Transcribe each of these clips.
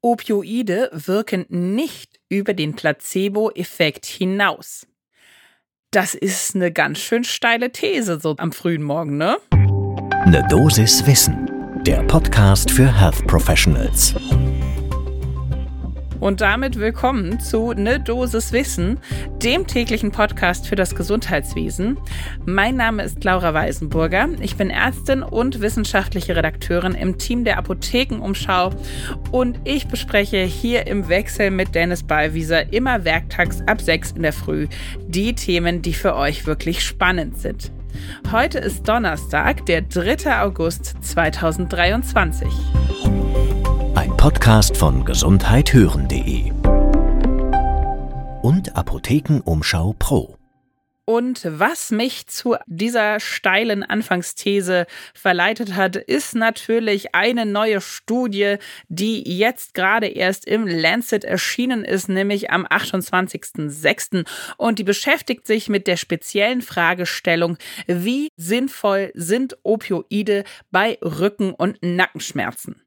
Opioide wirken nicht über den Placebo-Effekt hinaus. Das ist eine ganz schön steile These so am frühen Morgen, ne? Ne Dosis Wissen, der Podcast für Health Professionals. Und damit willkommen zu Ne Dosis Wissen, dem täglichen Podcast für das Gesundheitswesen. Mein Name ist Laura Weisenburger. Ich bin Ärztin und wissenschaftliche Redakteurin im Team der Apothekenumschau und ich bespreche hier im Wechsel mit Dennis Ballwieser immer werktags ab 6 in der Früh die Themen, die für euch wirklich spannend sind. Heute ist Donnerstag, der 3. August 2023. Podcast von gesundheithören.de und Apothekenumschau Pro. Und was mich zu dieser steilen Anfangsthese verleitet hat, ist natürlich eine neue Studie, die jetzt gerade erst im Lancet erschienen ist, nämlich am 28.06. Und die beschäftigt sich mit der speziellen Fragestellung, wie sinnvoll sind Opioide bei Rücken- und Nackenschmerzen.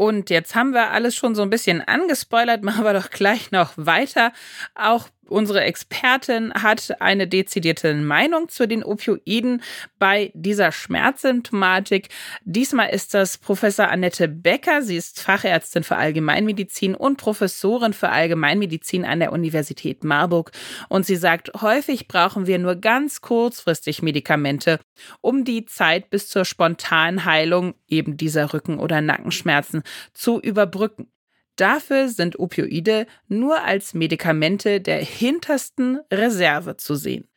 Und jetzt haben wir alles schon so ein bisschen angespoilert, machen wir doch gleich noch weiter. Auch Unsere Expertin hat eine dezidierte Meinung zu den Opioiden bei dieser Schmerzsymptomatik. Diesmal ist das Professor Annette Becker. Sie ist Fachärztin für Allgemeinmedizin und Professorin für Allgemeinmedizin an der Universität Marburg. Und sie sagt, häufig brauchen wir nur ganz kurzfristig Medikamente, um die Zeit bis zur spontanen Heilung eben dieser Rücken- oder Nackenschmerzen zu überbrücken. Dafür sind Opioide nur als Medikamente der hintersten Reserve zu sehen.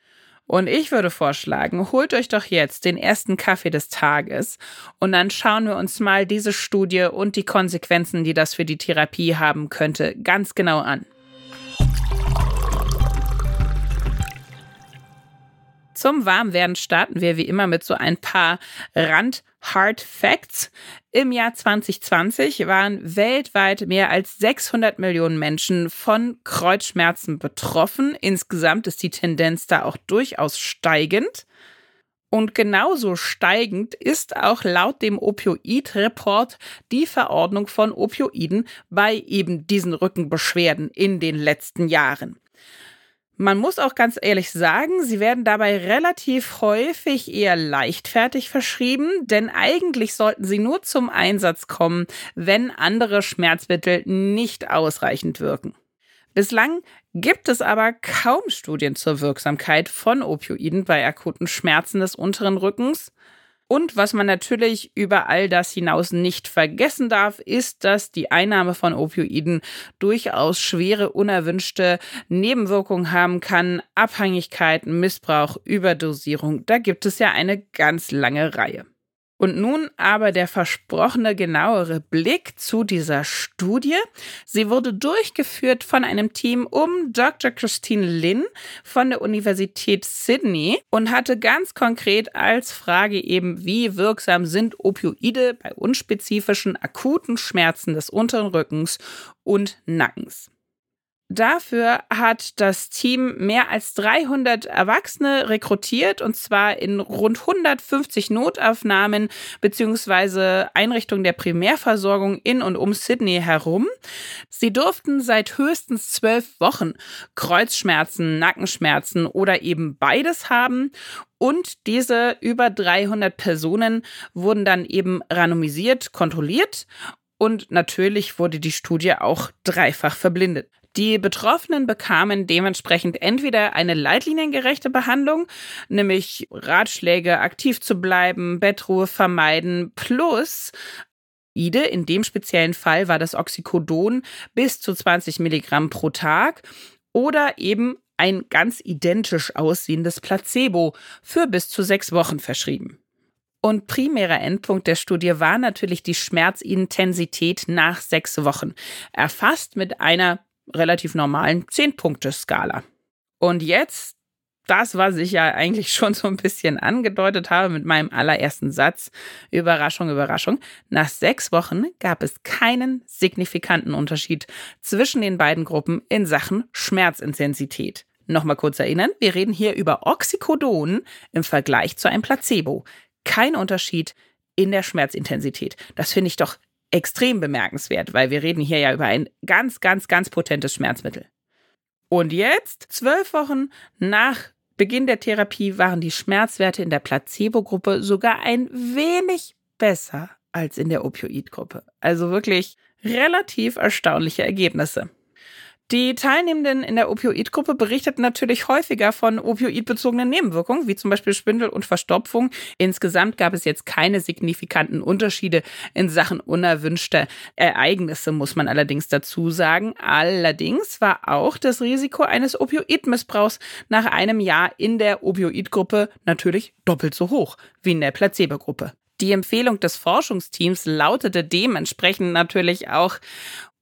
Und ich würde vorschlagen, holt euch doch jetzt den ersten Kaffee des Tages und dann schauen wir uns mal diese Studie und die Konsequenzen, die das für die Therapie haben könnte, ganz genau an. Zum Warmwerden starten wir wie immer mit so ein paar Rand Hard Facts. Im Jahr 2020 waren weltweit mehr als 600 Millionen Menschen von Kreuzschmerzen betroffen. Insgesamt ist die Tendenz da auch durchaus steigend. Und genauso steigend ist auch laut dem Opioid-Report die Verordnung von Opioiden bei eben diesen Rückenbeschwerden in den letzten Jahren. Man muss auch ganz ehrlich sagen, sie werden dabei relativ häufig eher leichtfertig verschrieben, denn eigentlich sollten sie nur zum Einsatz kommen, wenn andere Schmerzmittel nicht ausreichend wirken. Bislang gibt es aber kaum Studien zur Wirksamkeit von Opioiden bei akuten Schmerzen des unteren Rückens. Und was man natürlich über all das hinaus nicht vergessen darf, ist, dass die Einnahme von Opioiden durchaus schwere, unerwünschte Nebenwirkungen haben kann. Abhängigkeiten, Missbrauch, Überdosierung. Da gibt es ja eine ganz lange Reihe. Und nun aber der versprochene genauere Blick zu dieser Studie. Sie wurde durchgeführt von einem Team um Dr. Christine Lin von der Universität Sydney und hatte ganz konkret als Frage eben, wie wirksam sind Opioide bei unspezifischen akuten Schmerzen des unteren Rückens und Nackens. Dafür hat das Team mehr als 300 Erwachsene rekrutiert und zwar in rund 150 Notaufnahmen bzw. Einrichtungen der Primärversorgung in und um Sydney herum. Sie durften seit höchstens zwölf Wochen Kreuzschmerzen, Nackenschmerzen oder eben beides haben und diese über 300 Personen wurden dann eben randomisiert, kontrolliert und natürlich wurde die Studie auch dreifach verblindet. Die Betroffenen bekamen dementsprechend entweder eine leitliniengerechte Behandlung, nämlich Ratschläge, aktiv zu bleiben, Bettruhe vermeiden, plus Ide, in dem speziellen Fall war das Oxycodon bis zu 20 Milligramm pro Tag oder eben ein ganz identisch aussehendes Placebo für bis zu sechs Wochen verschrieben. Und primärer Endpunkt der Studie war natürlich die Schmerzintensität nach sechs Wochen, erfasst mit einer relativ normalen 10-Punkte-Skala. Und jetzt, das, was ich ja eigentlich schon so ein bisschen angedeutet habe mit meinem allerersten Satz, Überraschung, Überraschung, nach sechs Wochen gab es keinen signifikanten Unterschied zwischen den beiden Gruppen in Sachen Schmerzintensität. Nochmal kurz erinnern, wir reden hier über Oxycodon im Vergleich zu einem Placebo. Kein Unterschied in der Schmerzintensität. Das finde ich doch extrem bemerkenswert, weil wir reden hier ja über ein ganz, ganz, ganz potentes Schmerzmittel. Und jetzt, zwölf Wochen nach Beginn der Therapie, waren die Schmerzwerte in der Placebo-Gruppe sogar ein wenig besser als in der Opioid-Gruppe. Also wirklich relativ erstaunliche Ergebnisse. Die Teilnehmenden in der Opioidgruppe berichteten natürlich häufiger von opioidbezogenen Nebenwirkungen, wie zum Beispiel Schwindel und Verstopfung. Insgesamt gab es jetzt keine signifikanten Unterschiede in Sachen unerwünschter Ereignisse, muss man allerdings dazu sagen. Allerdings war auch das Risiko eines Opioidmissbrauchs nach einem Jahr in der Opioidgruppe natürlich doppelt so hoch wie in der Placebo-Gruppe. Die Empfehlung des Forschungsteams lautete dementsprechend natürlich auch,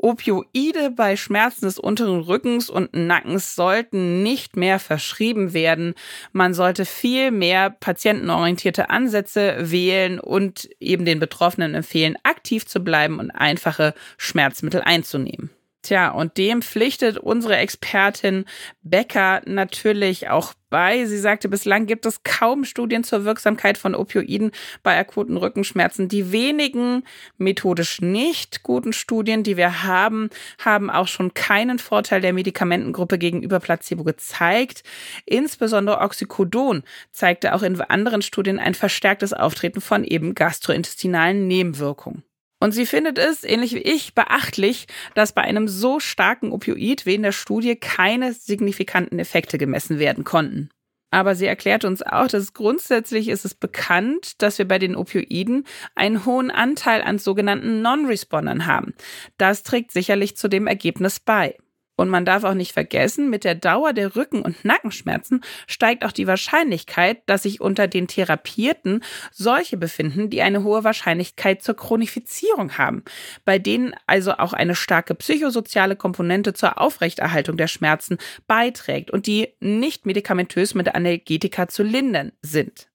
Opioide bei Schmerzen des unteren Rückens und Nackens sollten nicht mehr verschrieben werden. Man sollte viel mehr patientenorientierte Ansätze wählen und eben den Betroffenen empfehlen, aktiv zu bleiben und einfache Schmerzmittel einzunehmen. Tja, und dem pflichtet unsere Expertin Becker natürlich auch bei. Sie sagte, bislang gibt es kaum Studien zur Wirksamkeit von Opioiden bei akuten Rückenschmerzen. Die wenigen methodisch nicht guten Studien, die wir haben, haben auch schon keinen Vorteil der Medikamentengruppe gegenüber Placebo gezeigt. Insbesondere Oxycodon zeigte auch in anderen Studien ein verstärktes Auftreten von eben gastrointestinalen Nebenwirkungen. Und sie findet es, ähnlich wie ich, beachtlich, dass bei einem so starken Opioid wie in der Studie keine signifikanten Effekte gemessen werden konnten. Aber sie erklärt uns auch, dass grundsätzlich ist es bekannt, dass wir bei den Opioiden einen hohen Anteil an sogenannten Non-Respondern haben. Das trägt sicherlich zu dem Ergebnis bei. Und man darf auch nicht vergessen, mit der Dauer der Rücken- und Nackenschmerzen steigt auch die Wahrscheinlichkeit, dass sich unter den Therapierten solche befinden, die eine hohe Wahrscheinlichkeit zur Chronifizierung haben, bei denen also auch eine starke psychosoziale Komponente zur Aufrechterhaltung der Schmerzen beiträgt und die nicht medikamentös mit Analgetika zu lindern sind.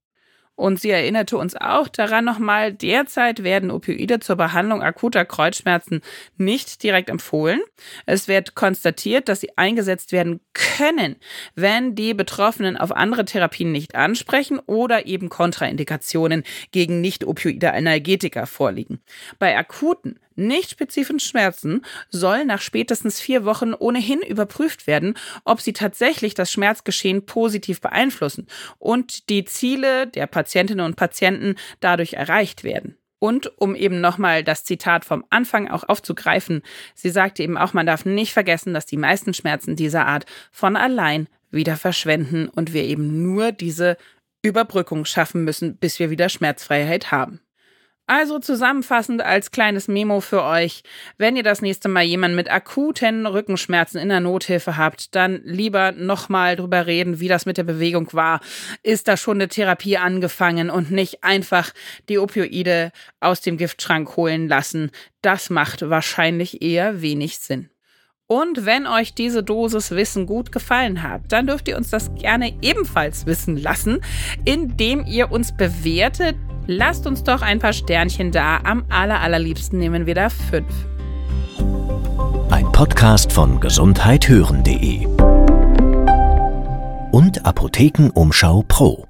Und sie erinnerte uns auch daran nochmal, derzeit werden Opioide zur Behandlung akuter Kreuzschmerzen nicht direkt empfohlen. Es wird konstatiert, dass sie eingesetzt werden können, wenn die Betroffenen auf andere Therapien nicht ansprechen oder eben Kontraindikationen gegen nicht-opioide Analgetika vorliegen. Bei akuten nicht spezifischen Schmerzen soll nach spätestens vier Wochen ohnehin überprüft werden, ob sie tatsächlich das Schmerzgeschehen positiv beeinflussen und die Ziele der Patientinnen und Patienten dadurch erreicht werden. Und um eben nochmal das Zitat vom Anfang auch aufzugreifen, sie sagte eben auch, man darf nicht vergessen, dass die meisten Schmerzen dieser Art von allein wieder verschwenden und wir eben nur diese Überbrückung schaffen müssen, bis wir wieder Schmerzfreiheit haben. Also zusammenfassend als kleines Memo für euch, wenn ihr das nächste Mal jemanden mit akuten Rückenschmerzen in der Nothilfe habt, dann lieber nochmal drüber reden, wie das mit der Bewegung war. Ist da schon eine Therapie angefangen und nicht einfach die Opioide aus dem Giftschrank holen lassen. Das macht wahrscheinlich eher wenig Sinn. Und wenn euch diese Dosis Wissen gut gefallen hat, dann dürft ihr uns das gerne ebenfalls wissen lassen, indem ihr uns bewertet Lasst uns doch ein paar Sternchen da. Am aller, allerliebsten nehmen wir da fünf. Ein Podcast von gesundheithören.de und Apothekenumschau Pro.